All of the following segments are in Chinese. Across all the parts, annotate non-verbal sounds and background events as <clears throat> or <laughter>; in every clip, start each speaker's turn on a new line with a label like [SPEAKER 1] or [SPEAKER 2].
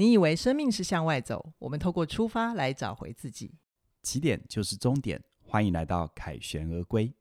[SPEAKER 1] 你以为生命是向外走，我们透过出发来找回自己。
[SPEAKER 2] 起点就是终点，欢迎来到凯旋而归。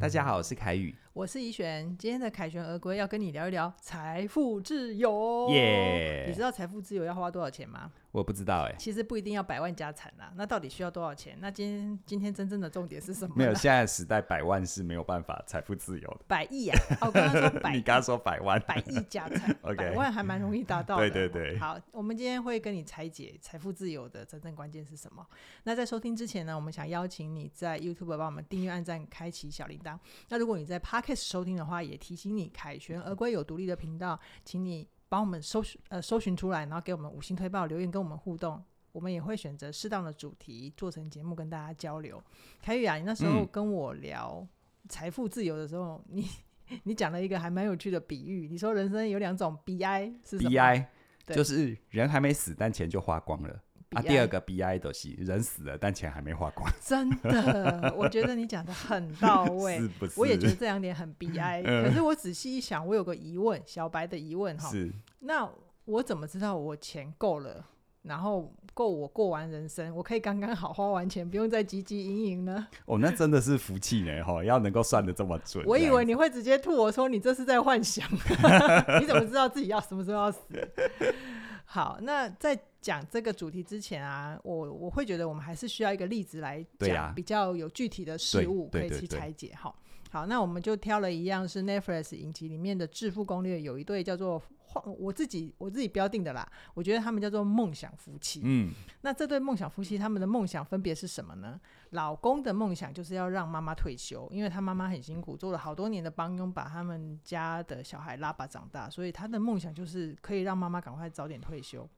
[SPEAKER 2] 大家好，我是凯宇。
[SPEAKER 1] 我是怡璇，今天的凯旋而归要跟你聊一聊财富自由。
[SPEAKER 2] 耶！
[SPEAKER 1] 你知道财富自由要花多少钱吗？
[SPEAKER 2] 我不知道哎、欸。
[SPEAKER 1] 其实不一定要百万家产啦，那到底需要多少钱？那今天今天真正的重点是什么？
[SPEAKER 2] 没有，现在时代百万是没有办法财富自由的。
[SPEAKER 1] 百亿啊！哦，刚刚说 <laughs> 百，
[SPEAKER 2] 你刚刚说百万，
[SPEAKER 1] 百亿家产 <laughs> 百万还蛮容易达到的。
[SPEAKER 2] 对对对。
[SPEAKER 1] 好，我们今天会跟你拆解财富自由的真正关键是什么？那在收听之前呢，我们想邀请你在 YouTube 帮我们订阅、按赞、开启小铃铛。那如果你在 Podcast 收听的话，也提醒你，凯旋而归有独立的频道，请你帮我们搜寻呃搜寻出来，然后给我们五星推报，留言跟我们互动，我们也会选择适当的主题做成节目跟大家交流。凯宇啊，你那时候跟我聊财富自由的时候，嗯、你 <laughs> 你讲了一个还蛮有趣的比喻，你说人生有两种 BI 是什么
[SPEAKER 2] ？BI 就是人还没死，但钱就花光了。啊，第二个 B I 都是人死了，但钱还没花光。
[SPEAKER 1] 真的，我觉得你讲的很到位，<laughs>
[SPEAKER 2] 是不是？
[SPEAKER 1] 我也觉得这两点很 B I。可是我仔细一想，我有个疑问，小白的疑问哈。是。那我怎么知道我钱够了，然后够我过完人生，我可以刚刚好花完钱，不用再汲汲营营呢？
[SPEAKER 2] 哦，那真的是福气呢，哈！要能够算的这么准。
[SPEAKER 1] 我以为你会直接吐我说你这是在幻想，<laughs> 你怎么知道自己要什么时候要死？好，那在讲这个主题之前啊，我我会觉得我们还是需要一个例子来讲，比较有具体的事物可以去拆解。好，好，那我们就挑了一样是 Netflix 影集里面的致富攻略，有一对叫做我自己我自己标定的啦，我觉得他们叫做梦想夫妻。嗯，那这对梦想夫妻他们的梦想分别是什么呢？老公的梦想就是要让妈妈退休，因为他妈妈很辛苦，做了好多年的帮佣，把他们家的小孩拉拔长大，所以他的梦想就是可以让妈妈赶快早点退休。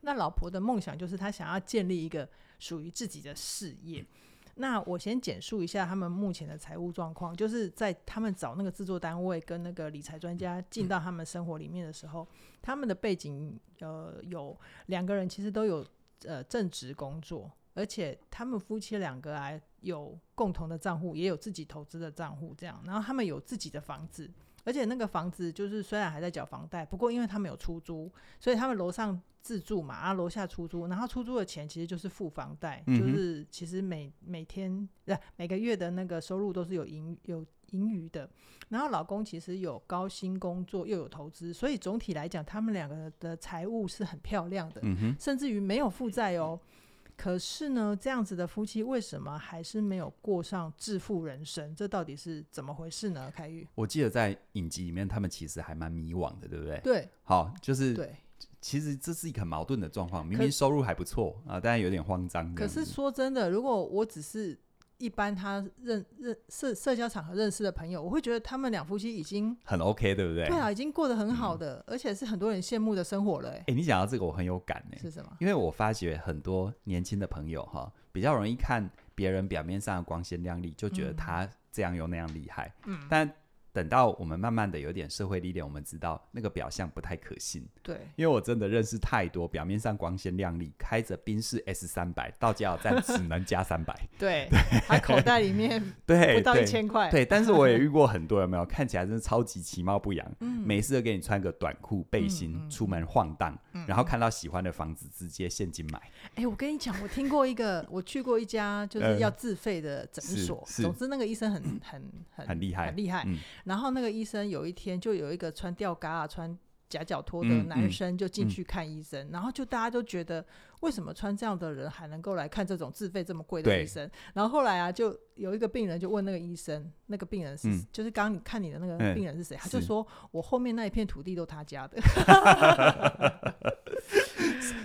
[SPEAKER 1] 那老婆的梦想就是她想要建立一个属于自己的事业。那我先简述一下他们目前的财务状况，就是在他们找那个制作单位跟那个理财专家进到他们生活里面的时候，他们的背景呃有两个人其实都有呃正职工作。而且他们夫妻两个啊，有共同的账户，也有自己投资的账户，这样。然后他们有自己的房子，而且那个房子就是虽然还在缴房贷，不过因为他们有出租，所以他们楼上自住嘛，啊楼下出租，然后出租的钱其实就是付房贷，嗯、就是其实每每天对每个月的那个收入都是有盈有盈余的。然后老公其实有高薪工作，又有投资，所以总体来讲，他们两个的财务是很漂亮的，嗯、甚至于没有负债哦。可是呢，这样子的夫妻为什么还是没有过上致富人生？这到底是怎么回事呢？凯玉，
[SPEAKER 2] 我记得在影集里面，他们其实还蛮迷惘的，对不对？
[SPEAKER 1] 对，
[SPEAKER 2] 好，就是
[SPEAKER 1] 对，
[SPEAKER 2] 其实这是一个很矛盾的状况，明明收入还不错啊，但有点慌张。
[SPEAKER 1] 可是说真的，如果我只是。一般他认认社社交场合认识的朋友，我会觉得他们两夫妻已经
[SPEAKER 2] 很 OK，对不对？
[SPEAKER 1] 对啊，已经过得很好的，嗯、而且是很多人羡慕的生活了。哎，
[SPEAKER 2] 你讲到这个，我很有感哎。
[SPEAKER 1] 是什么？
[SPEAKER 2] 因为我发觉很多年轻的朋友哈，比较容易看别人表面上的光鲜亮丽，就觉得他这样又那样厉害。嗯，但。等到我们慢慢的有点社会历练，我们知道那个表象不太可信。
[SPEAKER 1] 对，
[SPEAKER 2] 因为我真的认识太多表面上光鲜亮丽，开着宾士 S 三百到加油站只能加三百。
[SPEAKER 1] 对，他口袋里面 <laughs> 对不到一千块。
[SPEAKER 2] 对，但是我也 <laughs> 遇过很多有没有看起来真的超级其貌不扬，嗯，每次都给你穿个短裤背心、嗯、出门晃荡、嗯，然后看到喜欢的房子直接现金买。哎、欸，我
[SPEAKER 1] 跟你讲，我听过一个，我去过一家就是要自费的诊所、嗯，总之那个医生很 <clears throat> 很很
[SPEAKER 2] 很厉害，
[SPEAKER 1] 很厉害。嗯然后那个医生有一天就有一个穿吊嘎啊、穿夹脚拖的男生就进去看医生、嗯嗯，然后就大家都觉得为什么穿这样的人还能够来看这种自费这么贵的医生？然后后来啊，就有一个病人就问那个医生，那个病人是、嗯、就是刚刚你看你的那个病人是谁？嗯、他就说我后面那一片土地都他家的。<laughs>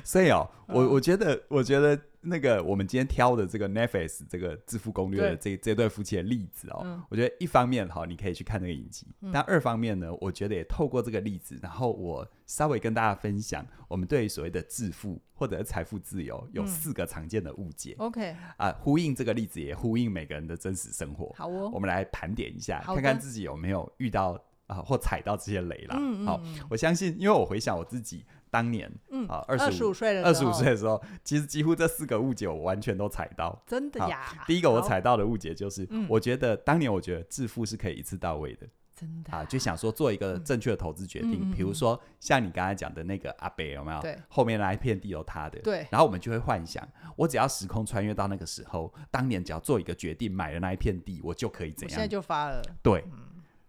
[SPEAKER 2] 所以哦，我我觉得我觉得。那个我们今天挑的这个 Netflix 这个致富攻略的这对这对夫妻的例子哦、嗯，我觉得一方面哈，你可以去看那个影集、嗯，但二方面呢，我觉得也透过这个例子，然后我稍微跟大家分享，我们对于所谓的致富或者财富自由有四个常见的误解。OK、嗯、啊，呼应这个例子，也呼应每个人的真实生活。好哦，我们来盘点一下，看看自己有没有遇到啊或踩到这些雷了。嗯好，我相信，因为我回想我自己。当年，嗯，啊，二十五岁，二十五岁的时候，其实几乎这四个误解我完全都踩到。
[SPEAKER 1] 真的呀？
[SPEAKER 2] 第一个我踩到的误解就是，我觉得当年我觉得致富是可以一次到位的。
[SPEAKER 1] 真的
[SPEAKER 2] 啊，就想说做一个正确的投资决定。比如说像你刚才讲的那个阿北有没有？
[SPEAKER 1] 对，
[SPEAKER 2] 后面那一片地有他的。
[SPEAKER 1] 对。
[SPEAKER 2] 然后我们就会幻想，我只要时空穿越到那个时候，当年只要做一个决定，买了那一片地，我就可以怎样？
[SPEAKER 1] 现在就发了。
[SPEAKER 2] 对。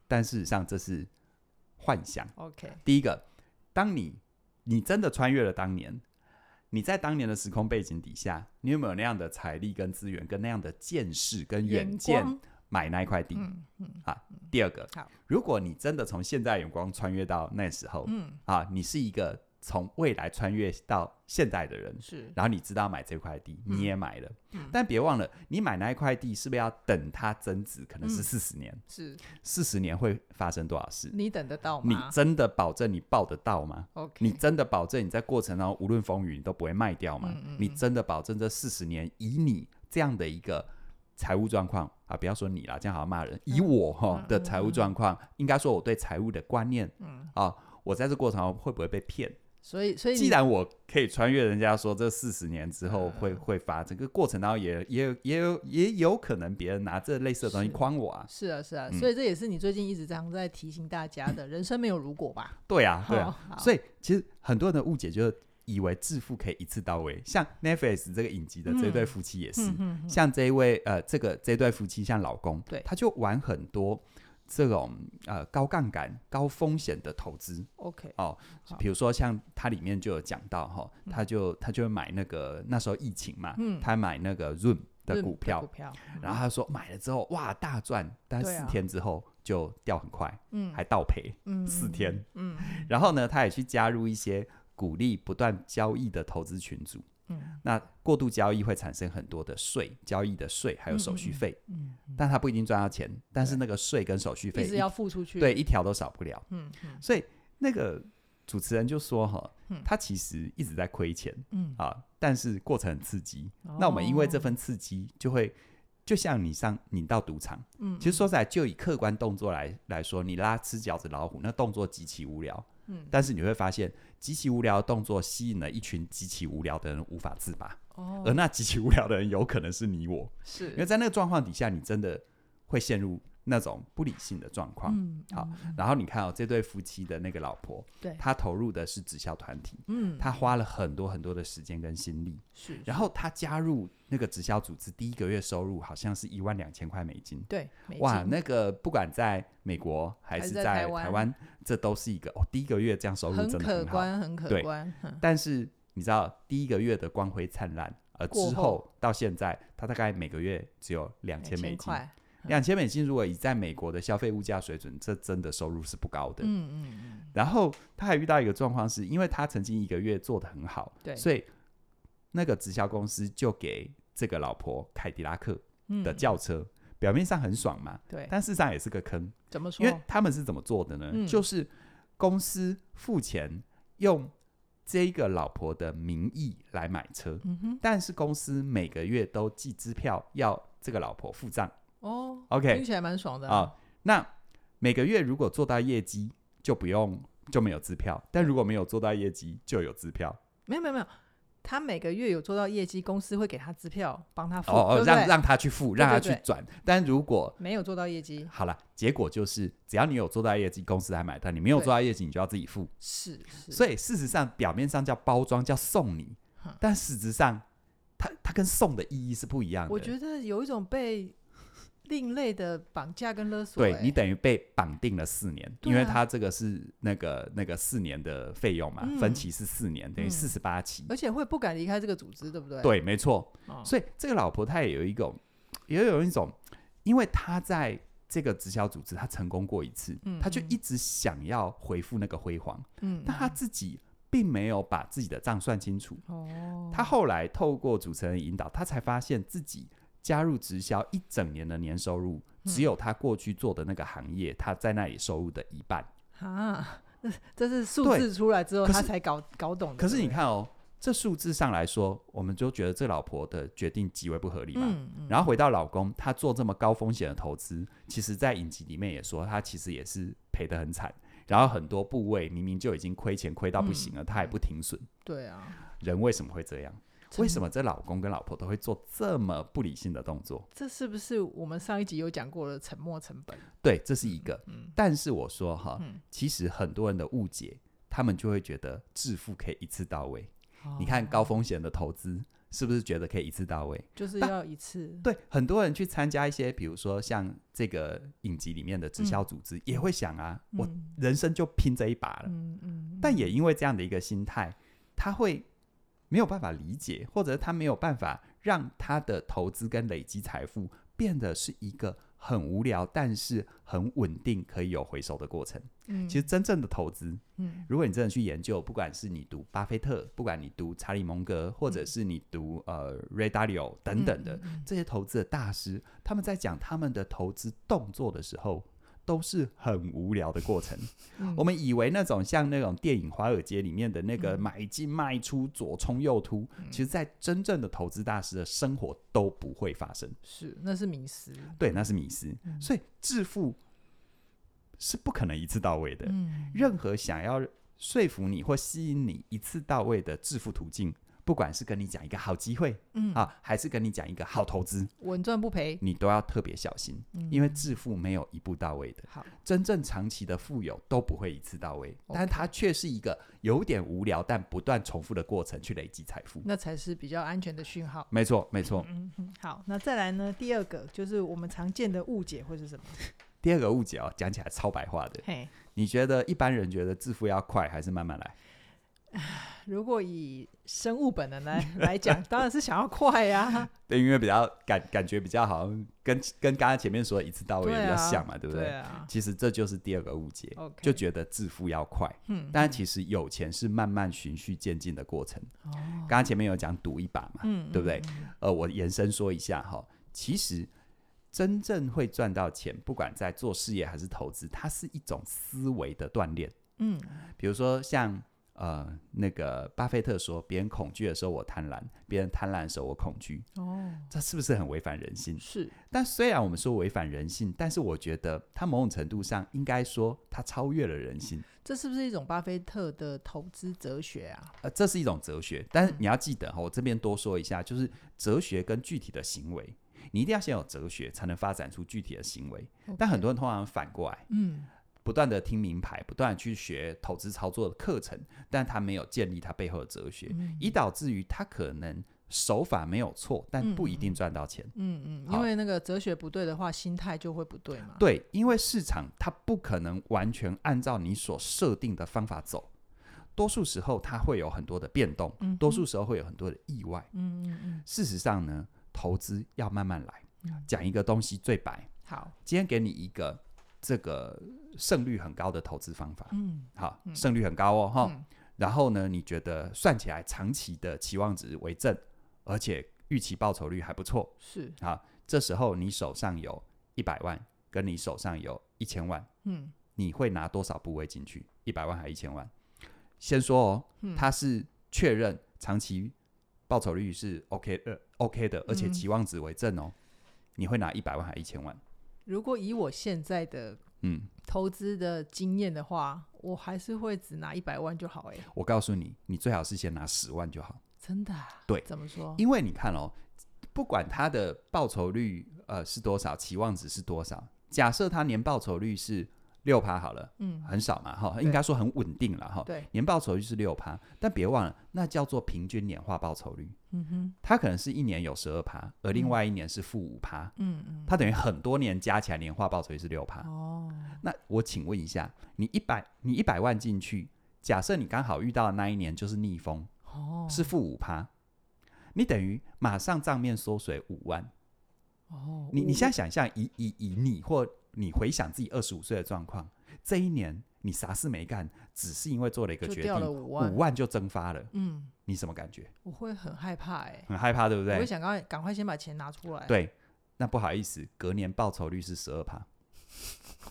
[SPEAKER 2] 但事实上这是幻想。
[SPEAKER 1] OK。
[SPEAKER 2] 第一个，当你你真的穿越了当年，你在当年的时空背景底下，你有没有那样的财力跟资源，跟那样的见识跟远见？买那一块地，嗯嗯，啊，第二
[SPEAKER 1] 个，
[SPEAKER 2] 如果你真的从现在眼光穿越到那时候，嗯，啊，你是一个从未来穿越到现代的人，
[SPEAKER 1] 是，
[SPEAKER 2] 然后你知道买这块地，你也买了，但别忘了，你买那一块地是不是要等它增值？可能是四十年，
[SPEAKER 1] 是，
[SPEAKER 2] 四十年会发生多少事？
[SPEAKER 1] 你等得到吗？
[SPEAKER 2] 你真的保证你抱得到吗
[SPEAKER 1] ？OK，
[SPEAKER 2] 你真的保证你在过程当中无论风雨你都不会卖掉吗？你真的保证这四十年以你这样的一个财务状况啊，不要说你啦，这样好像骂人。以我哈的财务状况，应该说我对财务的观念，嗯啊，我在这过程中会不会被骗？
[SPEAKER 1] 所以，所以
[SPEAKER 2] 既然我可以穿越，人家说这四十年之后会会发，整个过程当中也也有也有也有可能别人拿这类似的东西诓我啊。
[SPEAKER 1] 是啊，是啊，所以这也是你最近一直这样在提醒大家的，人生没有如果吧？<laughs>
[SPEAKER 2] 对啊，对啊。所以其实很多人的误解就是。以为致富可以一次到位，像 Netflix 这个影集的这对夫妻也是，嗯、像这一位呃，这个这对夫妻像老公，
[SPEAKER 1] 对，
[SPEAKER 2] 他就玩很多这种呃高杠杆、高风险的投资。
[SPEAKER 1] OK，
[SPEAKER 2] 哦，比如说像它里面就有讲到哈，他就他就买那个那时候疫情嘛，嗯、他买那个 Zoom 的股票，股票嗯、然后他说买了之后哇大赚，但四天之后就掉很快，嗯，还倒赔，嗯，四天，嗯，然后呢，他也去加入一些。鼓励不断交易的投资群组，嗯，那过度交易会产生很多的税，交易的税还有手续费，嗯，但他不一定赚到钱，但是那个税跟手续费
[SPEAKER 1] 一直要付出去，
[SPEAKER 2] 对，一条都少不了，
[SPEAKER 1] 嗯嗯，
[SPEAKER 2] 所以那个主持人就说哈，他其实一直在亏钱，嗯。啊，但是过程很刺激，那我们因为这份刺激，就会就像你上你到赌场，嗯，其实说实在，就以客观动作来来说，你拉吃饺子老虎，那动作极其无聊。嗯，但是你会发现，极其无聊的动作吸引了一群极其无聊的人无法自拔。哦，而那极其无聊的人有可能是你我，
[SPEAKER 1] 是，
[SPEAKER 2] 因为在那个状况底下，你真的会陷入那种不理性的状况。嗯，好，然后你看哦，这对夫妻的那个老婆，对，他投入的是直销团体，嗯，她花了很多很多的时间跟心力，是，然后她加入那个直销组织，第一个月收入好像是一万两千块美金，
[SPEAKER 1] 对，
[SPEAKER 2] 哇，那个不管在美国还是在台湾。这都是一个哦，第一个月这样收入真的很好，
[SPEAKER 1] 很可观，很可观。
[SPEAKER 2] 但是你知道，第一个月的光辉灿烂，而之后到现在，他大概每个月只有两千美金。两千美金，如果以在美国的消费物价水准，这真的收入是不高的。嗯嗯嗯。然后他还遇到一个状况，是因为他曾经一个月做得很好，对，所以那个直销公司就给这个老婆凯迪拉克的轿车。表面上很爽嘛，对，但事实上也是个坑。
[SPEAKER 1] 怎么说？
[SPEAKER 2] 因为他们是怎么做的呢？嗯、就是公司付钱用这个老婆的名义来买车，嗯、哼但是公司每个月都寄支票要这个老婆付账。哦，OK，
[SPEAKER 1] 听起来蛮爽的啊、
[SPEAKER 2] 哦。那每个月如果做到业绩，就不用就没有支票；但如果没有做到业绩，就有支票。
[SPEAKER 1] 没有没有没有。他每个月有做到业绩，公司会给他支票，帮他付，
[SPEAKER 2] 哦
[SPEAKER 1] 哦，
[SPEAKER 2] 让让他去付，让他去转。但如果
[SPEAKER 1] 没有做到业绩，
[SPEAKER 2] 好了，结果就是只要你有做到业绩，公司来买单；你没有做到业绩，你就要自己付。
[SPEAKER 1] 是是。
[SPEAKER 2] 所以事实上，表面上叫包装，叫送你，但实质上，它它跟送的意义是不一样的。
[SPEAKER 1] 我觉得有一种被。另类的绑架跟勒索，欸，
[SPEAKER 2] 对，你等于被绑定了四年，啊、因为他这个是那个那个四年的费用嘛，嗯、分期是四年，等于四十八期，
[SPEAKER 1] 而且会不敢离开这个组织，对不对？
[SPEAKER 2] 对，没错。哦、所以这个老婆她也有一种，也有一种，因为她在这个直销组织，他成功过一次，嗯、她就一直想要回复那个辉煌，嗯，但他自己并没有把自己的账算清楚。哦，她后来透过主持人引导，他才发现自己。加入直销一整年的年收入，只有他过去做的那个行业，他在那里收入的一半
[SPEAKER 1] 啊！这是数字出来之后，他才搞搞懂的。
[SPEAKER 2] 可是你看哦，这数字上来说，我们就觉得这老婆的决定极为不合理嘛。然后回到老公，他做这么高风险的投资，其实在影集里面也说，他其实也是赔得很惨。然后很多部位明明就已经亏钱亏到不行了，他还不停损。
[SPEAKER 1] 对啊，
[SPEAKER 2] 人为什么会这样？为什么这老公跟老婆都会做这么不理性的动作？
[SPEAKER 1] 这是不是我们上一集有讲过的沉没成本？
[SPEAKER 2] 对，这是一个。
[SPEAKER 1] 嗯，
[SPEAKER 2] 但是我说哈，
[SPEAKER 1] 嗯
[SPEAKER 2] 其实很多人的误解，他们就会觉得致富可以一次到位。
[SPEAKER 1] 哦
[SPEAKER 2] 你看高风险的投资，是不是觉得可以一次到位？
[SPEAKER 1] 就是要一次。
[SPEAKER 2] 对，很多人去参加一些，比如说像这个影集里面的直销组织，也会想啊，
[SPEAKER 1] 嗯
[SPEAKER 2] 我人生就拼这一把了。
[SPEAKER 1] 嗯嗯，
[SPEAKER 2] 但也因为这样的一个心态，他会没有办法理解，或者他没有办法让他的投资跟累积财富变得是一个很无聊，但是很稳定，可以有回收的过程。
[SPEAKER 1] 嗯，
[SPEAKER 2] 其实真正的投资，
[SPEAKER 1] 嗯。
[SPEAKER 2] 如果你真的去研究，不管是你读巴菲特，不管你读查理蒙格，或者是你读呃 Ray Dalio 等等的、
[SPEAKER 1] 嗯嗯嗯。
[SPEAKER 2] 这些投资的大师，他们在讲他们的投资动作的时候，都是很无聊的过程。
[SPEAKER 1] 嗯
[SPEAKER 2] 我们以为那种像那种电影《华尔街》里面的那个
[SPEAKER 1] 嗯
[SPEAKER 2] 买进卖出、左冲右突，其实，在真正的投资大师的生活都不会发生。
[SPEAKER 1] 是那是迷失。
[SPEAKER 2] 对，那是迷失。
[SPEAKER 1] 嗯
[SPEAKER 2] 所以致富是不可能一次到位的。
[SPEAKER 1] 嗯
[SPEAKER 2] 任何想要说服你或吸引你一次到位的致富途径，不管是跟你讲一个好机会、
[SPEAKER 1] 嗯
[SPEAKER 2] 啊，还是跟你讲一个好投资，
[SPEAKER 1] 稳赚不赔。
[SPEAKER 2] 你都要特别小心，
[SPEAKER 1] 嗯
[SPEAKER 2] 因为致富没有一步到位的。
[SPEAKER 1] 好，
[SPEAKER 2] 真正长期的富有都不会一次到位，但它却是一个有点无聊但不断重复的过程去累积财富。
[SPEAKER 1] 那才是比较安全的讯号。
[SPEAKER 2] 没错，没错。
[SPEAKER 1] 嗯嗯，好，那再来呢？第二个就是我们常见的误解会是什么？
[SPEAKER 2] 第二个误解哦，讲起来超白话的。
[SPEAKER 1] 嘿，
[SPEAKER 2] 你觉得一般人觉得致富要快还是慢慢来？
[SPEAKER 1] 如果以生物本能来来讲，当然是想要快呀、<laughs>
[SPEAKER 2] 对，因为比较感感觉比较好像跟跟刚刚前面说的一次到位比较像嘛，对不对？
[SPEAKER 1] 啊。
[SPEAKER 2] 其实这就是第二个误解就觉得致富要快，
[SPEAKER 1] 嗯，
[SPEAKER 2] 但其实有钱是慢慢循序渐进的过程。
[SPEAKER 1] 哦，
[SPEAKER 2] 刚刚前面有讲赌一把嘛，
[SPEAKER 1] 嗯，
[SPEAKER 2] 对不对？
[SPEAKER 1] 嗯
[SPEAKER 2] 呃，我延伸说一下哈，其实真正会赚到钱，不管在做事业还是投资，它是一种思维的锻炼。
[SPEAKER 1] 嗯，
[SPEAKER 2] 比如说像呃那个巴菲特说，别人恐惧的时候我贪婪，别人贪婪的时候我恐惧，
[SPEAKER 1] 哦，
[SPEAKER 2] 这是不是很违反人性？
[SPEAKER 1] 是，
[SPEAKER 2] 但虽然我们说违反人性，但是我觉得它某种程度上应该说它超越了人性。
[SPEAKER 1] 这是不是一种巴菲特的投资哲学啊？
[SPEAKER 2] 呃，这是一种哲学，但是你要记得哈，我这边多说一下，就是哲学跟具体的行为，你一定要先有哲学，才能发展出具体的行为。但很多人通常反过来，
[SPEAKER 1] 嗯，
[SPEAKER 2] 不断的听名牌，不断的去学投资操作的课程，但他没有建立他背后的哲学，
[SPEAKER 1] 嗯。
[SPEAKER 2] 以导致于他可能手法没有错，但不一定赚到钱。
[SPEAKER 1] 嗯嗯，因为那个哲学不对的话，心态就会不对嘛。，
[SPEAKER 2] 对，因为市场它不可能完全按照你所设定的方法走，多数时候它会有很多的变动，
[SPEAKER 1] 嗯
[SPEAKER 2] 多数时候会有很多的意外。
[SPEAKER 1] 嗯嗯嗯，
[SPEAKER 2] 事实上呢，投资要慢慢来。
[SPEAKER 1] 嗯。
[SPEAKER 2] 讲一个东西最白，
[SPEAKER 1] 好，
[SPEAKER 2] 今天给你一个这个胜率很高的投资方法，
[SPEAKER 1] 嗯，
[SPEAKER 2] 好，
[SPEAKER 1] 嗯。
[SPEAKER 2] 胜率很高哦，哈、
[SPEAKER 1] 嗯。
[SPEAKER 2] 然后呢，你觉得算起来长期的期望值为正，而且预期报酬率还不错，
[SPEAKER 1] 是，
[SPEAKER 2] 啊，这时候你手上有一百万，跟你手上有一千万，
[SPEAKER 1] 嗯。
[SPEAKER 2] 你会拿多少部位进去？一百万还一千万？先说哦，
[SPEAKER 1] 嗯，
[SPEAKER 2] 它是确认长期报酬率是 OK 呃 OK 的，而且
[SPEAKER 1] 嗯。
[SPEAKER 2] 期望值为正哦，你会拿一百万还一千万？
[SPEAKER 1] 如果以我现在的
[SPEAKER 2] 嗯，
[SPEAKER 1] 投资的经验的话，我还是会只拿一百万就好。哎，
[SPEAKER 2] 我告诉你，你最好是先拿十万就好。
[SPEAKER 1] 真的、啊？
[SPEAKER 2] 对
[SPEAKER 1] 怎么说？
[SPEAKER 2] 因为你看哦，不管它的报酬率呃是多少，期望值是多少，假设它年报酬率是六趴好了，
[SPEAKER 1] 嗯，
[SPEAKER 2] 很少嘛哈，应该说很稳定了哈。
[SPEAKER 1] 对，
[SPEAKER 2] 年报酬率是六趴，但别忘了，那叫做平均年化报酬率，
[SPEAKER 1] 嗯哼，
[SPEAKER 2] 它可能是一年有十二趴，而另外一年是负五趴，
[SPEAKER 1] 嗯嗯，
[SPEAKER 2] 它等于很多年加起来年化报酬率是六趴。
[SPEAKER 1] 哦，
[SPEAKER 2] 那我请问一下，你一百你一百万进去，假设你刚好遇到的那一年就是逆风，
[SPEAKER 1] 哦，
[SPEAKER 2] 是负五趴，你等于马上账面缩水五万。
[SPEAKER 1] 哦，
[SPEAKER 2] 你你现在想象以以以你或你回想自己二十五岁的状况，这一年你啥事没干，只是因为做了一
[SPEAKER 1] 个决
[SPEAKER 2] 定，
[SPEAKER 1] 五
[SPEAKER 2] 万万就蒸发了，
[SPEAKER 1] 嗯，
[SPEAKER 2] 你什么感觉？
[SPEAKER 1] 我会很害怕哎、
[SPEAKER 2] 很害怕，对不对？
[SPEAKER 1] 我会想赶快赶快先把钱拿出来。，
[SPEAKER 2] 对，那不好意思，隔年报酬率是十二趴，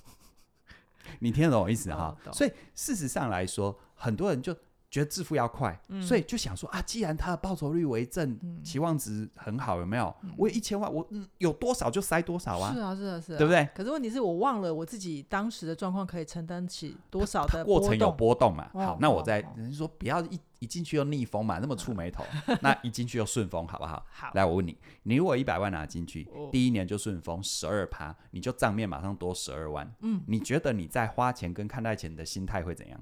[SPEAKER 2] <laughs> 你听得懂我意思哈
[SPEAKER 1] 哦？
[SPEAKER 2] 所以事实上来说，很多人就觉得致富要快，嗯、所以就想说啊，既然他的报酬率为正，嗯、期望值很好，有没有？嗯、我有一千万，我有多少就塞多少啊。
[SPEAKER 1] 是啊，是啊，是啊，
[SPEAKER 2] 对不对？
[SPEAKER 1] 可是问题是我忘了我自己当时的状况可以承担起多少的
[SPEAKER 2] 过程有波动嘛？
[SPEAKER 1] 哦、
[SPEAKER 2] 好，那我再人家说不要一一进去又逆风嘛，那么触眉头，嗯、<laughs> 那一进去又顺风，好不好？
[SPEAKER 1] 好，
[SPEAKER 2] 来我问你，你如果一百万拿进去，哦、第一年就顺风十二趴，你就账面马上多十二万。嗯，你觉得你在花钱跟看待钱的心态会怎样？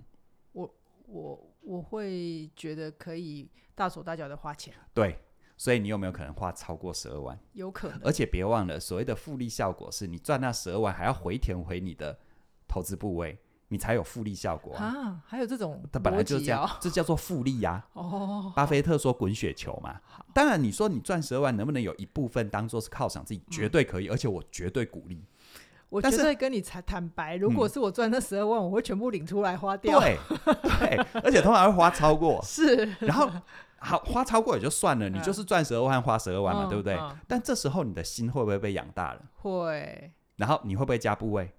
[SPEAKER 1] 我我。我会觉得可以大手大脚的花钱，
[SPEAKER 2] 对，所以你有没有可能花超过十二万？
[SPEAKER 1] 有可能，
[SPEAKER 2] 而且别忘了，所谓的复利效果是你赚那十二万还要回填回你的投资部位，你才有复利效果啊！
[SPEAKER 1] 啊还有这种、哦，
[SPEAKER 2] 它本来就是这样，这叫做复利呀、啊！<laughs>
[SPEAKER 1] 哦，
[SPEAKER 2] 巴菲特说滚雪球嘛。当然，你说你赚十二万能不能有一部分当做是犒赏自己？绝对可以，嗯、而且我绝对鼓励。
[SPEAKER 1] 我绝对跟你坦坦白，如果是我赚那十二万，我会全部领出来花掉。
[SPEAKER 2] 对对，而且通常会花超过。<laughs>
[SPEAKER 1] 是，
[SPEAKER 2] 然后好花超过也就算了，你就是赚十二万花十二万嘛，对不对？但这时候你的心会不会被养大了？
[SPEAKER 1] 会。
[SPEAKER 2] 然后你会不会加部位？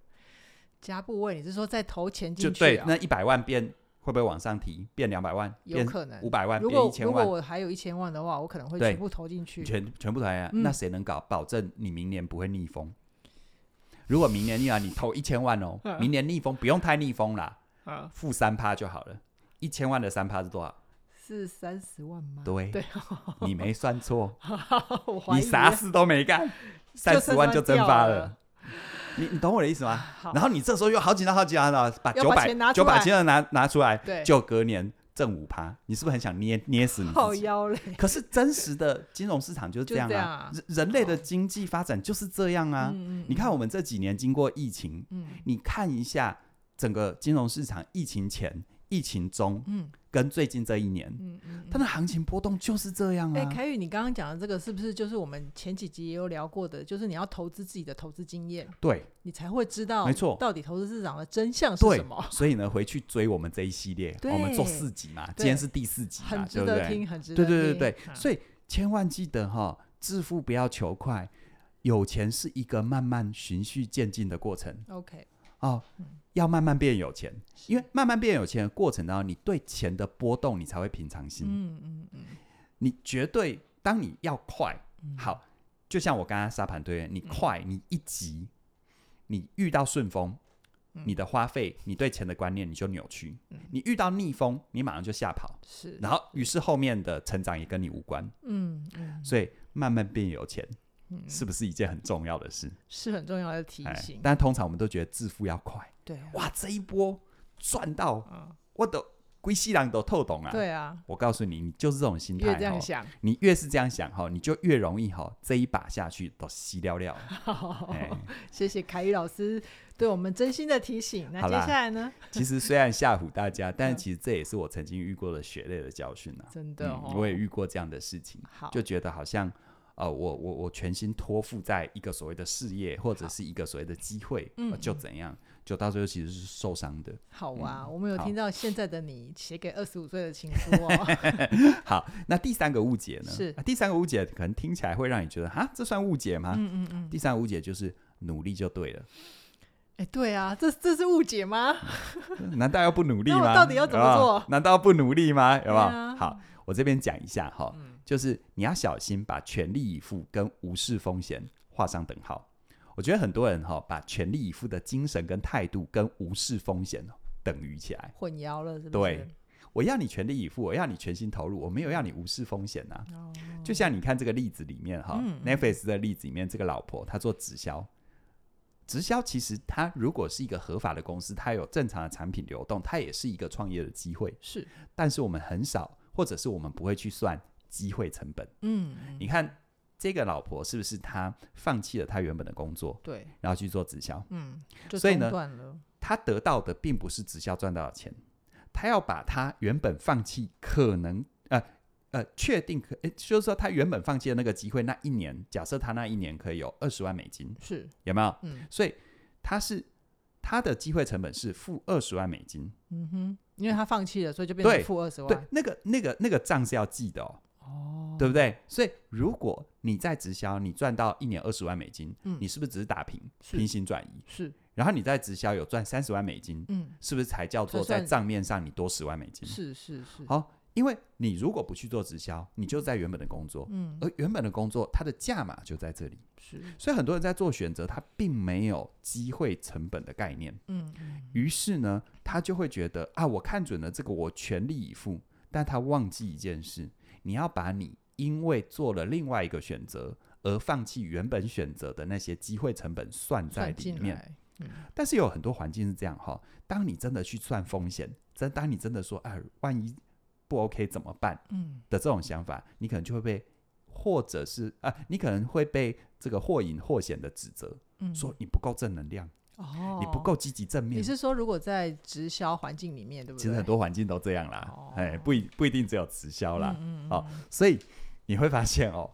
[SPEAKER 1] 加部位，你是说再投钱进去？
[SPEAKER 2] 对，那一百万变会不会往上提？变两百万？
[SPEAKER 1] 有可能。
[SPEAKER 2] 五百万变一千万？
[SPEAKER 1] 如果我还有一千万的话，我可能会全部投进去。
[SPEAKER 2] 全全部投呀？那谁能搞保证你明年不会逆风？如果明年你啊，你投一千万哦，明年逆风不用太逆风啦，负三趴就好了。一千万的三趴是多少？
[SPEAKER 1] 是三十万吗？
[SPEAKER 2] 对，对，你没算错，<laughs> 你啥事都没干，三十万就蒸发了。你你懂我的意思吗？然后你这时候又好紧张好紧张的把九百九百千的拿拿出来，就隔年。挣五趴，你是不是很想捏捏死你？可是真实的金融市场就是这样啊，人人类的经济发展就是这样啊。你看我们这几年经过疫情，你看一下整个金融市场，疫情前、疫情中，嗯跟最近这一年，嗯嗯，它的行情波动就是这样啊。哎，
[SPEAKER 1] 凯宇，你刚刚讲的这个是不是就是我们前几集也有聊过的？就是你要投资自己的投资经验，
[SPEAKER 2] 对，
[SPEAKER 1] 你才会知道，
[SPEAKER 2] 没错，
[SPEAKER 1] 到底投资市场的真相是什么。
[SPEAKER 2] 所以呢，回去追我们这一系列，我们做四集嘛，今天是第四集嘛，
[SPEAKER 1] 很值得听，很值得听。
[SPEAKER 2] 对对对对，所以千万记得哈，致富不要求快，有钱是一个慢慢循序渐进的过程。
[SPEAKER 1] OK，
[SPEAKER 2] 哦。要慢慢变有钱，因为慢慢变有钱的过程当中，你对钱的波动，你才会平常心。嗯嗯嗯，你绝对当你要快，好，就像我刚刚沙盘推，你快，你一急，你遇到顺风，你的花费，你对钱的观念你就扭曲；你遇到逆风，你马上就吓跑。
[SPEAKER 1] 是，
[SPEAKER 2] 然后于是后面的成长也跟你无关。嗯嗯，所以慢慢变有钱。是不是一件很重要的事？
[SPEAKER 1] 是很重要的提醒。
[SPEAKER 2] 但通常我们都觉得致富要快。
[SPEAKER 1] 对，
[SPEAKER 2] 哇，这一波赚到，我都归西郎都透懂啊。
[SPEAKER 1] 对啊，
[SPEAKER 2] 我告诉你，你就是这种心态。
[SPEAKER 1] 越这样想，
[SPEAKER 2] 你越是这样想哈，你就越容易哈，这一把下去都稀掉了。<laughs>
[SPEAKER 1] 谢谢凯宇老师对我们真心的提醒。那接下来呢？
[SPEAKER 2] 其实虽然吓唬大家，但 <laughs> 是其实这也是我曾经遇过的血泪的教训啊。
[SPEAKER 1] 真的，
[SPEAKER 2] 我也遇过这样的事情，就觉得好像。呃，我我我全心托付在一个所谓的事业，或者是一个所谓的机会，就怎样，就到最后其实是受伤的。
[SPEAKER 1] 好啊，嗯、我们有听到现在的你写给二十五岁的情书哦。<laughs>
[SPEAKER 2] 好，那第三个误解呢？
[SPEAKER 1] 是、
[SPEAKER 2] 啊、第三个误解，可能听起来会让你觉得，啊，这算误解吗？
[SPEAKER 1] 嗯嗯嗯。
[SPEAKER 2] 第三个误解就是努力就对了。
[SPEAKER 1] 哎、欸，对啊，这这是误解吗？<laughs>
[SPEAKER 2] 难道要不努力吗？
[SPEAKER 1] 到底要怎么做？
[SPEAKER 2] 难道要不努力吗？有没有？啊、好，我这边讲一下哈。嗯就是你要小心把全力以赴跟无视风险画上等号。我觉得很多人哈把全力以赴的精神跟态度跟无视风险等于起来，
[SPEAKER 1] 混淆了，是不是？
[SPEAKER 2] 对，我要你全力以赴，我要你全心投入，我没有要你无视风险呐。就像你看这个例子里面哈，Netflix 的例子里面，这个老婆她做直销，直销其实它如果是一个合法的公司，它有正常的产品流动，它也是一个创业的机会。
[SPEAKER 1] 是，
[SPEAKER 2] 但是我们很少，或者是我们不会去算。机会成本，嗯，你看这个老婆是不是她放弃了她原本的工作，
[SPEAKER 1] 对，
[SPEAKER 2] 然后去做直销，
[SPEAKER 1] 嗯，
[SPEAKER 2] 所以呢，他得到的并不是直销赚到的钱，她要把他原本放弃可能呃呃确定可，诶，就是说他原本放弃的那个机会，那一年假设他那一年可以有二十万美金，
[SPEAKER 1] 是。
[SPEAKER 2] 有没有？嗯，所以他是他的机会成本是负二十万美金，
[SPEAKER 1] 嗯哼，因为他放弃了，所以就变成负二十万，
[SPEAKER 2] 对，那个那个那个账是要记的哦。哦，对不对？所以如果你在直销，你赚到一年二十万美金，嗯，你是不是只是打平，平行转移？
[SPEAKER 1] 是。
[SPEAKER 2] 然后你在直销有赚三十万美金，
[SPEAKER 1] 嗯，
[SPEAKER 2] 是不是才叫做在账面上你多十万美金？
[SPEAKER 1] 是是是。
[SPEAKER 2] 好，因为你如果不去做直销，你就在原本的工作，嗯，而原本的工作它的价码就在这里，
[SPEAKER 1] 是。
[SPEAKER 2] 所以很多人在做选择，他并没有机会成本的概念，嗯，于是呢，他就会觉得啊，我看准了这个，我全力以赴，但他忘记一件事，你要把你因为做了另外一个选择而放弃原本选择的那些机会成本算在里面。嗯，但是有很多环境是这样哈，当你真的去算风险，真当你真的说，哎，万一不 OK 怎么办？嗯，的这种想法，你可能就会被，或者是啊，你可能会被这个或隐或显的指责，嗯，说你不够正能量，哦，你不够积极正面。
[SPEAKER 1] 你是说，如果在直销环境里面，对不对？
[SPEAKER 2] 其实很多环境都这样啦，哦、哎，不一不一定只有直销啦，嗯嗯嗯哦，所以你会发现哦，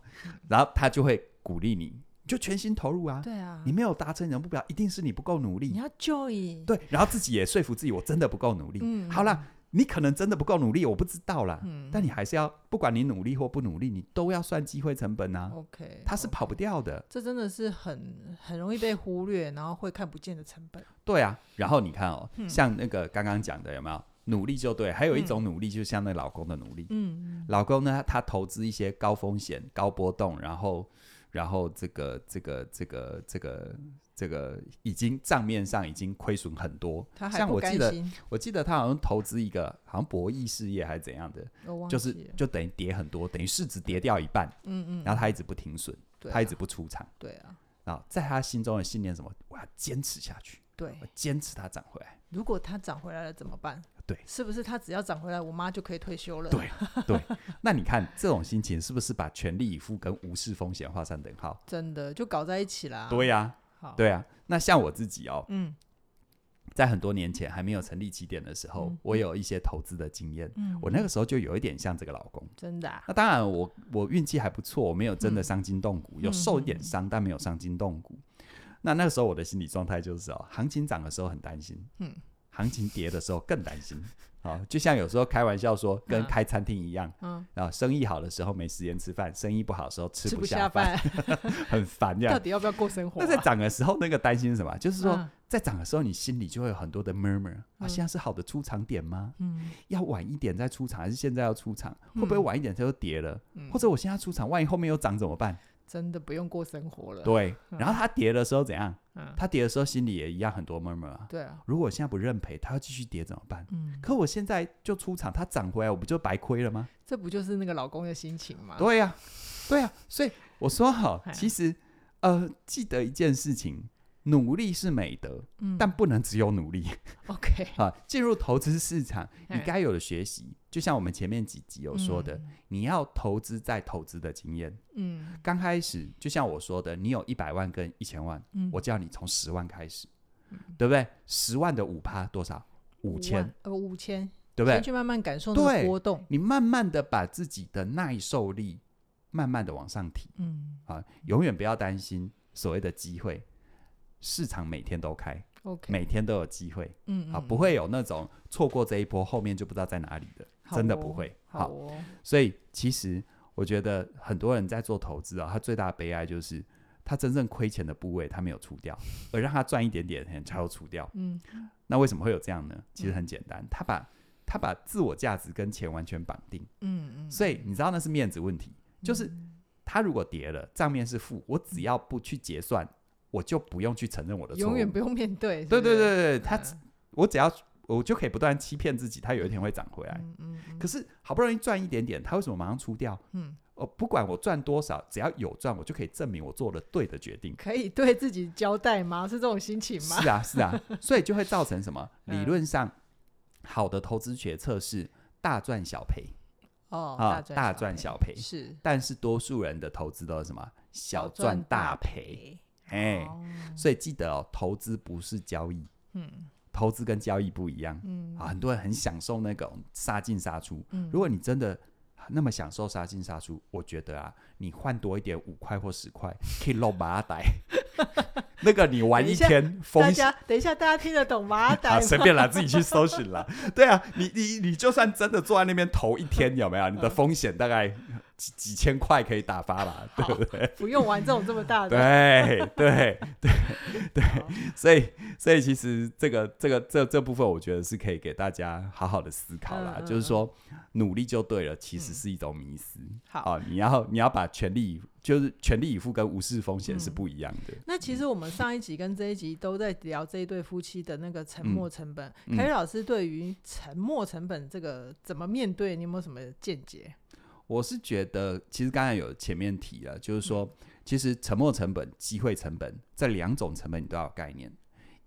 [SPEAKER 2] 然后他就会鼓励你。就全心投入啊！
[SPEAKER 1] 对啊，
[SPEAKER 2] 你没有达成你的目标，一定是你不够努力。
[SPEAKER 1] 你要 join
[SPEAKER 2] 对，然后自己也说服自己，我真的不够努力。嗯，好啦，你可能真的不够努力，我不知道啦。嗯，但你还是要，不管你努力或不努力，你都要算机会成本啊。
[SPEAKER 1] OK，
[SPEAKER 2] 它是跑不掉的。
[SPEAKER 1] 这真的是很很容易被忽略，然后会看不见的成本。
[SPEAKER 2] 对啊，然后你看哦，像那个刚刚讲的，有没有努力就对？还有一种努力，就像那老公的努力。嗯，老公呢，他投资一些高风险、高波动，然后。然后这个这个这个这个这个已经账面上已经亏损很多，像我记得我记得他好像投资一个好像博弈事业还是怎样的，就是就等于跌很多，等于市值跌掉一半，嗯嗯，然后他一直不停损，他一直不出场，
[SPEAKER 1] 对啊，
[SPEAKER 2] 然后在他心中的信念什么？我要坚持下去，
[SPEAKER 1] 对，
[SPEAKER 2] 我坚持它涨回来。
[SPEAKER 1] 如果它涨回来了怎么办？
[SPEAKER 2] 对，
[SPEAKER 1] 是不是他只要涨回来，我妈就可以退休了？
[SPEAKER 2] 对对，那你看这种心情是不是把全力以赴跟无视风险画上等号？
[SPEAKER 1] 真的就搞在一起啦。
[SPEAKER 2] 对呀、啊，对啊。那像我自己哦，嗯，在很多年前还没有成立起点的时候，嗯、我有一些投资的经验。嗯，我那个时候就有一点像这个老公，
[SPEAKER 1] 真的、啊。
[SPEAKER 2] 那当然我，我我运气还不错，我没有真的伤筋动骨，嗯、有受一点伤，嗯、但没有伤筋动骨。那那个时候我的心理状态就是哦，行情涨的时候很担心，嗯，行情跌的时候更担心。好，就像有时候开玩笑说，跟开餐厅一样，嗯，然后生意好的时候没时间吃饭，生意不好的时候吃不下饭，<laughs> 很烦这样。
[SPEAKER 1] 到底要不要过生活？
[SPEAKER 2] 那在涨的时候，那个担心什么？就是说，在涨的时候，你心里就会有很多的 murmur 啊，现在是好的出场点吗？嗯，要晚一点再出场，还是现在要出场？会不会晚一点它就跌了？或者我现在出场，万一后面又涨怎么办？
[SPEAKER 1] 真的不用过生活了。
[SPEAKER 2] 对，然后他跌的时候怎样？他跌的时候心里也一样很多 murmur 啊。
[SPEAKER 1] 对啊，
[SPEAKER 2] 如果我现在不认赔，他要继续跌怎么办？嗯，可我现在就出场，他涨回来，我不就白亏了吗？
[SPEAKER 1] 这不就是那个老公的心情吗？
[SPEAKER 2] 对呀，对呀，所以我说好，其实呃，记得一件事情。努力是美德，嗯、但不能只有努力。
[SPEAKER 1] OK，<laughs>
[SPEAKER 2] 啊，进入投资市场，你该有的学习，就像我们前面几集有说的，嗯、你要投资在投资的经验。嗯，刚开始就像我说的，你有一百万跟一千万，嗯、我叫你从十万开始，嗯、对不对？十万的五趴多少？五千，
[SPEAKER 1] 呃，五千，
[SPEAKER 2] 对不对？
[SPEAKER 1] 先去慢慢感受那个波动，
[SPEAKER 2] 你慢慢的把自己的耐受力慢慢的往上提。嗯，啊，永远不要担心所谓的机会。市场每天都开，Okay. 每天都有机会，嗯，嗯，啊，不会有那种错过这一波，后面就不知道在哪里的，哦、真的不会。好，所以其实我觉得很多人在做投资啊，他最大的悲哀就是他真正亏钱的部位他没有出掉，<laughs> 而让他赚一点点才有出掉。嗯，那为什么会有这样呢？其实很简单，嗯、他把他把自我价值跟钱完全绑定。嗯嗯，所以你知道那是面子问题，就是他如果跌了，账面是负，我只要不去结算。我就不用去承认我的错误，
[SPEAKER 1] 永远不用面对。
[SPEAKER 2] 对对对对，他，我只要我就可以不断欺骗自己，他有一天会涨回来。嗯嗯。可是好不容易赚一点点，他为什么马上出掉？嗯。哦，不管我赚多少，只要有赚，我就可以证明我做了对的决定。
[SPEAKER 1] 可以对自己交代吗？是这种心情吗？
[SPEAKER 2] 是啊是啊，<laughs> 所以就会造成什么？理论上，好的投资决策是大赚小赔。
[SPEAKER 1] 哦，啊
[SPEAKER 2] 大赚小赔
[SPEAKER 1] 是，
[SPEAKER 2] 但是多数人的投资都是什么？小赚大赔。哎，所以记得哦，投资不是交易，嗯，投资跟交易不一样，嗯，啊，很多人很享受那种杀进杀出，嗯，如果你真的那么享受杀进杀出，我觉得啊，你换多一点五块或十块，可以捞麻袋，<laughs> 那个你玩一天，
[SPEAKER 1] 大家等一下，大家听得懂马仔？<laughs>
[SPEAKER 2] 随便啦，自己去搜寻啦。对啊，你你你就算真的坐在那边投一天，有没有？你的风险大概。几几千块可以打发吧，对不对？<laughs>
[SPEAKER 1] 不用玩这种这么大的。
[SPEAKER 2] 对对对 <laughs> 对，所以所以其实这个这个这这部分，我觉得是可以给大家好好的思考啦。嗯、就是说，努力就对了，其实是一种迷失。嗯、好、哦，你要你要把全力，就是全力以赴跟无视风险是不一样的。
[SPEAKER 1] 嗯、那其实我们上一集跟这一集都在聊这一对夫妻的那个沉没成本。凯宇、嗯、老师对于沉没成本这个怎么面对，你有没有什么见解？
[SPEAKER 2] 我是觉得，其实刚才有前面提了，就是说，其实沉没成本、机会成本这两种成本你都要有概念。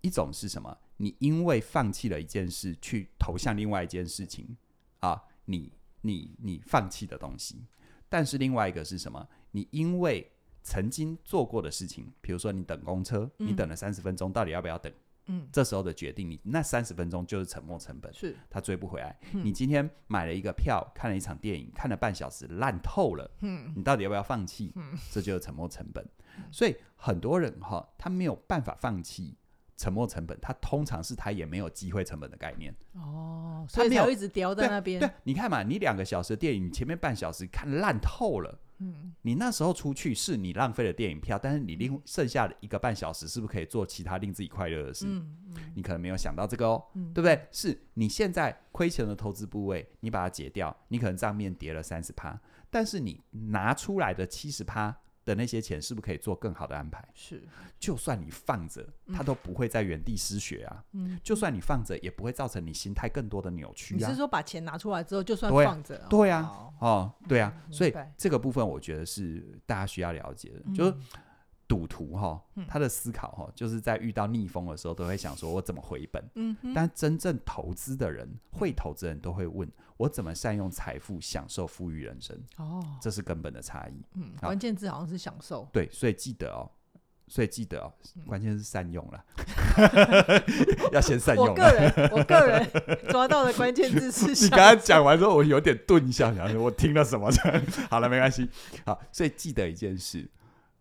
[SPEAKER 2] 一种是什么？你因为放弃了一件事去投向另外一件事情啊，你你你放弃的东西。但是另外一个是什么？你因为曾经做过的事情，比如说你等公车，你等了三十分钟，到底要不要等？嗯，这时候的决定，你那三十分钟就是沉没成本，是他追不回来。嗯、你今天买了一个票，看了一场电影，看了半小时，烂透了。嗯，你到底要不要放弃？嗯，这就是沉没成本。嗯、所以很多人哈，他没有办法放弃沉没成本，他通常是他也没有机会成本的概念。
[SPEAKER 1] 哦，所以他没有一直叼在那边。
[SPEAKER 2] 对，你看嘛，你两个小时的电影，你前面半小时看烂透了。嗯，你那时候出去是你浪费了电影票，但是你另剩下的一个半小时是不是可以做其他令自己快乐的事？嗯嗯，你可能没有想到这个哦，嗯、对不对？是你现在亏钱的投资部位，你把它解掉，你可能账面跌了三十趴，但是你拿出来的七十趴。的那些钱是不是可以做更好的安排？是，就算你放着，它都不会在原地失血啊。嗯，就算你放着，也不会造成你心态更多的扭曲啊。
[SPEAKER 1] 你是说把钱拿出来之后，就算放着？
[SPEAKER 2] 对啊，哦，对啊，所以这个部分我觉得是大家需要了解的，就是。赌徒哈，他的思考哈，就是在遇到逆风的时候，都会想说：“我怎么回本？”嗯，但真正投资的人，会投资人都会问：“我怎么善用财富，享受富裕人生？”哦，这是根本的差异。
[SPEAKER 1] 嗯，关键字好像是享受。
[SPEAKER 2] 对，所以记得哦，所以记得哦，关键是善用了，<laughs> 要先善用。
[SPEAKER 1] 我个人，我个人 <laughs> 抓到的关键字是。<laughs>
[SPEAKER 2] 你刚刚讲完之后，我有点顿一下，想说我听了什么？好了，没关系。好，所以记得一件事。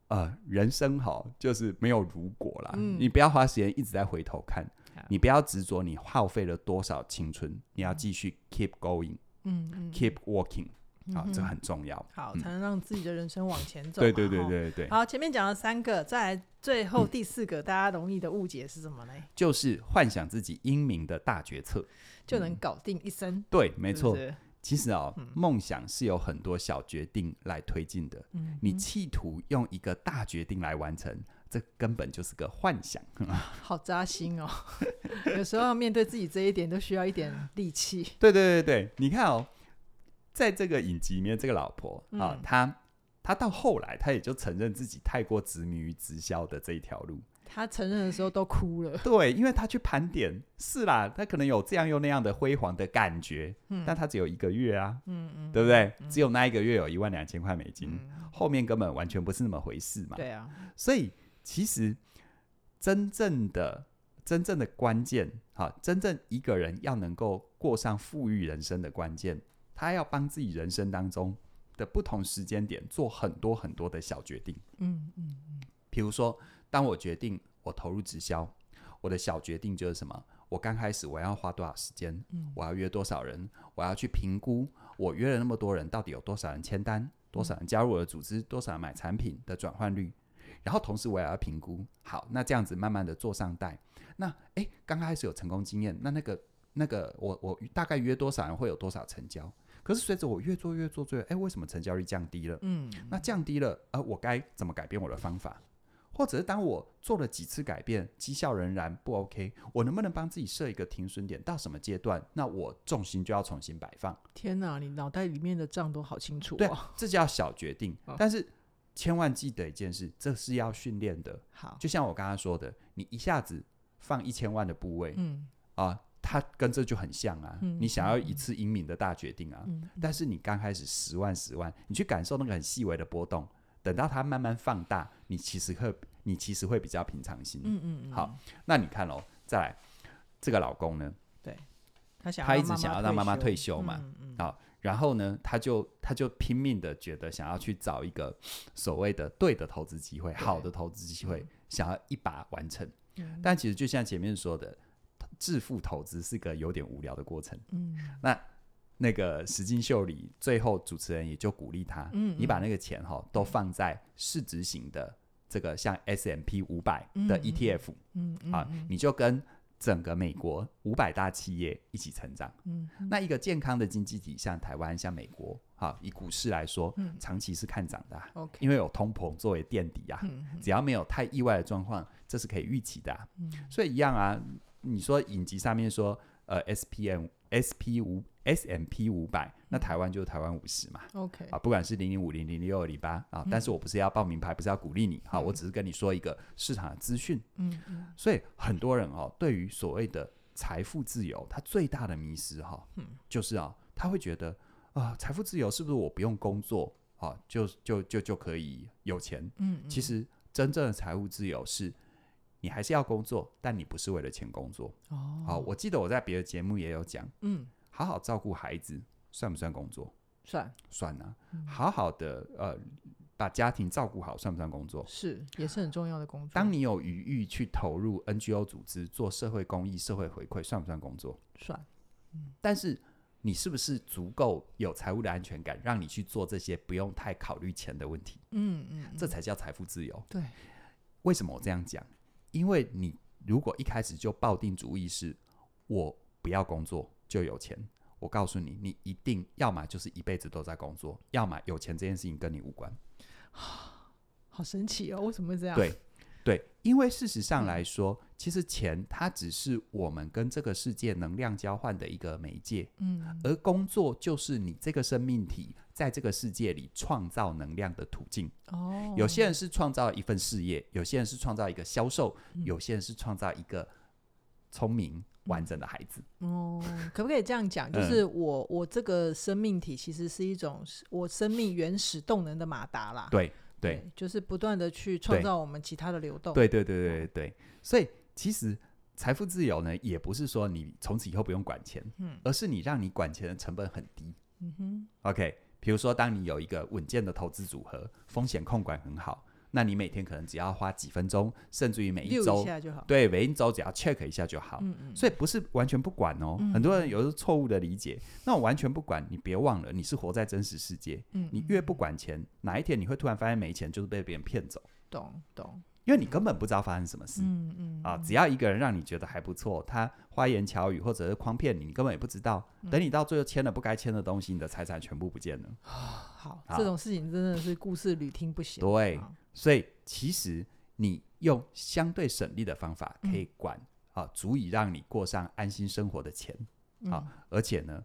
[SPEAKER 2] 呃，人生好就是没有如果啦。嗯、你不要花时间一直在回头看，嗯、你不要执着你耗费了多少青春，嗯、你要继续 keep going，嗯嗯，keep walking，好、这很重要，
[SPEAKER 1] 好，嗯、才能让自己的人生往前走。
[SPEAKER 2] 对对对对对。
[SPEAKER 1] 好，前面讲了三个，再来最后第四个，嗯、大家容易的误解是什么呢？
[SPEAKER 2] 就是幻想自己英明的大决策
[SPEAKER 1] 就能搞定一生。嗯、
[SPEAKER 2] 对，没错。其实哦，梦想是有很多小决定来推进的。嗯，你企图用一个大决定来完成，这根本就是个幻想。<laughs> <laughs>
[SPEAKER 1] 好扎心哦！有时候要面对自己这一点，都需要一点力气。
[SPEAKER 2] 对对对对，你看哦，在这个影集里面，这个老婆啊，她她到后来，她也就承认自己太过执迷于直销的这一条路。
[SPEAKER 1] 他承认的时候都哭了。<laughs>
[SPEAKER 2] 对，因为他去盘点，是啦，他可能有这样又那样的辉煌的感觉，嗯，但他只有一个月啊，嗯嗯，对不对？只有那一个月有一万两千块美金，后面根本完全不是那么回事嘛。对啊，所以其实真正的真正的关键，哈，真正一个人要能够过上富裕人生的关键，他要帮自己人生当中的不同时间点做很多很多的小决定，嗯嗯嗯，比如说。当我决定我投入直销，我的小决定就是什么？我刚开始我要花多少时间？嗯，我要约多少人？我要去评估我约了那么多人，到底有多少人签单？多少人加入我的组织？多少人买产品的转换率？然后同时我也要评估。好，那这样子慢慢的做上带。那诶，刚开始有成功经验，那那个那个我我大概约多少人会有多少成交？可是随着我越做越做最后，诶，为什么成交率降低了？嗯，那降低了，呃，我该怎么改变我的方法？或者是当我做了几次改变，绩效仍然不 OK，我能不能帮自己设一个停损点？到什么阶段，那我重心就要重新摆放。
[SPEAKER 1] 天哪，你脑袋里面的账都好清楚哦。
[SPEAKER 2] 对，这叫小决定。哦。但是千万记得一件事，这是要训练的。好，就像我刚刚说的，你一下子放一千万的部位，嗯啊，它跟这就很像啊。嗯，你想要一次英明的大决定啊，嗯，但是你刚开始十万十万，你去感受那个很细微的波动。等到它慢慢放大，你其实会，你其实会比较平常心。嗯嗯嗯。好，那你看哦，再来这个老公呢？
[SPEAKER 1] 对，他想
[SPEAKER 2] 他一直想要让妈妈退休嘛。嗯嗯。好，然后呢，他就他就拼命的觉得想要去找一个所谓的对的投资机会，好的投资机会，想要一把完成。嗯。但其实就像前面说的，致富投资是个有点无聊的过程。嗯。那那个石金秀里，最后主持人也就鼓励他，嗯，嗯，你把那个钱哈都放在市值型的这个像 S M P 五百的 ETF，嗯，嗯，啊，你就跟整个美国五百大企业一起成长，嗯，嗯，那一个健康的经济体，像台湾、像美国，哈，以股市来说，嗯，长期是看涨的，啊，OK，因为有通膨作为垫底啊，只要没有太意外的状况，这是可以预期的，啊，嗯，所以一样啊，你说影集上面说，呃，SPM。SP 五 S&P 五百，那台湾就是台湾五十嘛。OK 啊，不管是零零五零零六二零八啊，嗯、但是我不是要报名牌，不是要鼓励你，啊，我只是跟你说一个市场的资讯。嗯嗯。所以很多人哦，对于所谓的财富自由，他最大的迷失哈、哦，嗯、就是啊，他会觉得啊，财富自由是不是我不用工作啊，就就就就可以有钱？嗯，嗯。其实真正的财务自由是，你还是要工作，但你不是为了钱工作。哦，好，我记得我在别的节目也有讲，嗯，好好照顾孩子算不算工作？
[SPEAKER 1] 算，
[SPEAKER 2] 算啊。嗯、好好的呃，把家庭照顾好算不算工作？
[SPEAKER 1] 是，也是很重要的工作。
[SPEAKER 2] 当你有余裕去投入 NGO 组织做社会公益、社会回馈，算不算工作？
[SPEAKER 1] 算。嗯、
[SPEAKER 2] 但是你是不是足够有财务的安全感，让你去做这些不用太考虑钱的问题？嗯嗯，嗯这才叫财富自由。
[SPEAKER 1] 对。
[SPEAKER 2] 为什么我这样讲？因为你如果一开始就抱定主意是，我不要工作就有钱，我告诉你，你一定要么就是一辈子都在工作，要么有钱这件事情跟你无关。<sighs>
[SPEAKER 1] 好神奇哦！为什么会这样？
[SPEAKER 2] 对对，因为事实上来说，嗯、其实钱它只是我们跟这个世界能量交换的一个媒介，嗯，而工作就是你这个生命体。在这个世界里创造能量的途径哦，有些人是创造一份事业，有些人是创造一个销售，嗯、有些人是创造一个聪明完整的孩子
[SPEAKER 1] 哦。可不可以这样讲？<laughs> 就是我、嗯、我这个生命体其实是一种我生命原始动能的马达啦。
[SPEAKER 2] 对对，
[SPEAKER 1] 对，就是不断的去创造我们其他的流动。
[SPEAKER 2] 对对对对对对，所以其实财富自由呢，也不是说你从此以后不用管钱，嗯，而是你让你管钱的成本很低。嗯哼，OK。比如说，当你有一个稳健的投资组合，风险控管很好，那你每天可能只要花几分钟，甚至于每一周，对，每一周只要 check 一下就好。嗯嗯。所以不是完全不管哦。很多人有时候错误的理解，那我完全不管，你别忘了，你是活在真实世界。嗯嗯。你越不管钱，哪一天你会突然发现没钱，就是被别人骗走。
[SPEAKER 1] 懂懂。
[SPEAKER 2] 因为你根本不知道发生什么事，嗯嗯啊，只要一个人让你觉得还不错，他花言巧语或者是诓骗你，你根本也不知道。等你到最后签了不该签的东西，你的财产全部不见了。<sighs>
[SPEAKER 1] 好，这种事情真的是故事屡听不鲜。
[SPEAKER 2] 对，所以其实你用相对省力的方法可以管啊，足以让你过上安心生活的钱啊。而且呢，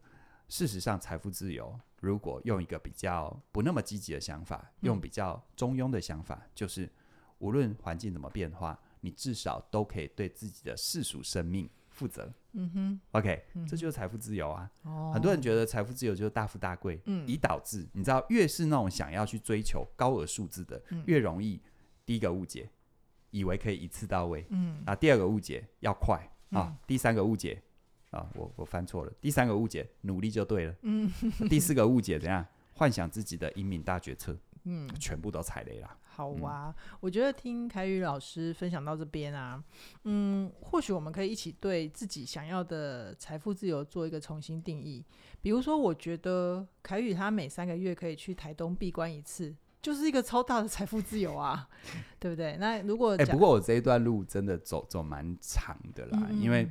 [SPEAKER 2] 事实上财富自由，如果用一个比较不那么积极的想法，用比较中庸的想法，就是。无论环境怎么变化，你至少都可以对自己的世俗生命负责。嗯哼，OK，这就是财富自由啊。哦，很多人觉得财富自由就是大富大贵，嗯，以导致你知道，越是那种想要去追求高额数字的，嗯，越容易第一个误解，以为可以一次到位。嗯，啊，第二个误解要快啊，嗯，第三个误解啊，我我翻错了，第三个误解努力就对了。嗯，第四个误解怎样？幻想自己的英明大决策。嗯，全部都踩雷了。
[SPEAKER 1] 好哇，嗯、我觉得听凯宇老师分享到这边啊，嗯，或许我们可以一起对自己想要的财富自由做一个重新定义。比如说，我觉得凯宇他每三个月可以去台东闭关一次，就是一个超大的财富自由啊，<laughs> 对不对？那如果哎、
[SPEAKER 2] 欸，不过我这一段路真的走走蛮长的啦，嗯、因为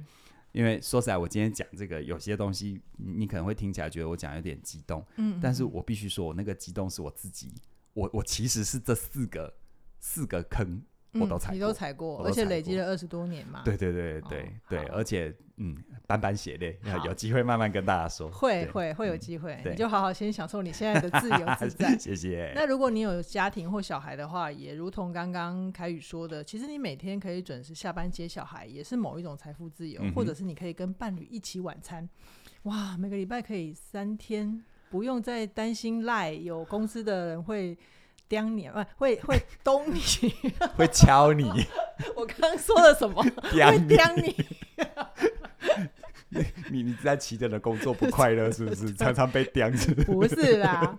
[SPEAKER 2] 因为说实在，我今天讲这个有些东西，你可能会听起来觉得我讲有点激动，嗯，但是我必须说，我那个激动是我自己。我我其实是这四个四个坑我都踩
[SPEAKER 1] 你都踩过，而且累积了二十多年嘛。
[SPEAKER 2] 对对对对、哦、对，而且嗯，斑斑血泪，好有机会慢慢跟大家说。
[SPEAKER 1] 会会会有机会，嗯、你就好好先享受你现在的自由 <laughs> 自在。
[SPEAKER 2] 谢谢。
[SPEAKER 1] 那如果你有家庭或小孩的话，也如同刚刚凯宇说的，其实你每天可以准时下班接小孩，也是某一种财富自由，嗯、或者是你可以跟伴侣一起晚餐。哇，每个礼拜可以三天。不用再担心赖，有公司的人会刁你，不会会咚你，<laughs>
[SPEAKER 2] 会敲你。<laughs>
[SPEAKER 1] 我刚刚说了什么？会刁你。<laughs>
[SPEAKER 2] 你你在骑着的工作不快乐是不是？常常被刁。
[SPEAKER 1] 不是啦，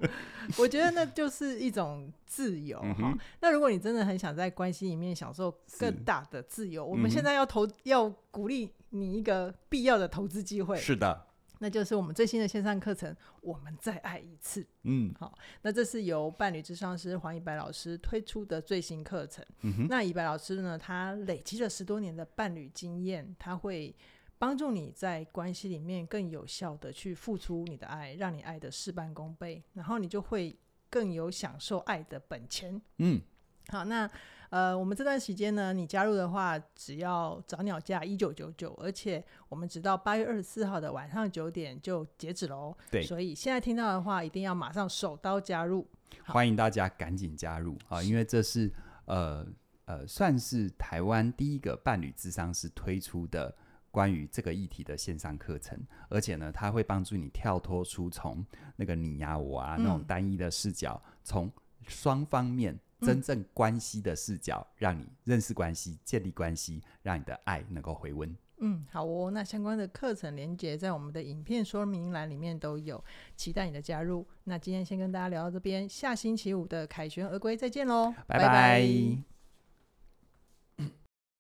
[SPEAKER 1] 我觉得那就是一种自由哈。嗯、那如果你真的很想在关系里面享受更大的自由，我们现在要投、嗯、要鼓励你一个必要的投资机会。
[SPEAKER 2] 是的。
[SPEAKER 1] 那就是我们最新的线上课程《我们再爱一次》。嗯，好，那这是由伴侣咨商师黄以白老师推出的最新课程。那以白老师呢，他累积了十多年的伴侣经验，他会帮助你在关系里面更有效的去付出你的爱，让你爱的事半功倍，然后你就会更有享受爱的本钱。嗯，好，那。呃，我们这段时间呢，你加入的话，只要早鸟价一九九九，而且我们直到八月二十四号的晚上九点就截止喽。对，所以现在听到的话，一定要马上手刀加入。
[SPEAKER 2] 欢迎大家赶紧加入啊，因为这是呃呃，算是台湾第一个伴侣智商是推出的关于这个议题的线上课程，而且呢，它会帮助你跳脱出从那个你呀我啊那种单一的视角，从双方面。真正关系的视角，嗯、让你认识关系、建立关系，让你的爱能够回温。
[SPEAKER 1] 嗯，好哦。那相关的课程连接在我们的影片说明栏里面都有，期待你的加入。那今天先跟大家聊到这边，下星期五的凯旋而归再见喽，拜拜。拜拜。